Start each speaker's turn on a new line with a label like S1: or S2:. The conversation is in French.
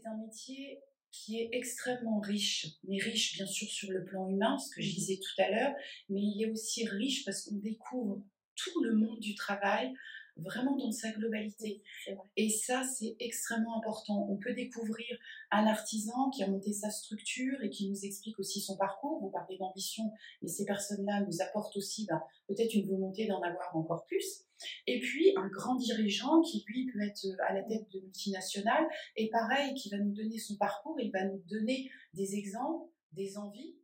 S1: c'est un métier qui est extrêmement riche, mais riche bien sûr sur le plan humain, ce que je mhm. disais tout à l'heure, mais il est aussi riche parce qu'on découvre tout le monde du travail, vraiment dans sa globalité. Et ça, c'est extrêmement important. On peut découvrir un artisan qui a monté sa structure et qui nous explique aussi son parcours. Vous parlez d'ambition, mais ces personnes-là nous apportent aussi ben, peut-être une volonté d'en avoir encore plus. Et puis un grand dirigeant qui, lui, peut être à la tête de multinationales et pareil, qui va nous donner son parcours, il va nous donner des exemples, des envies.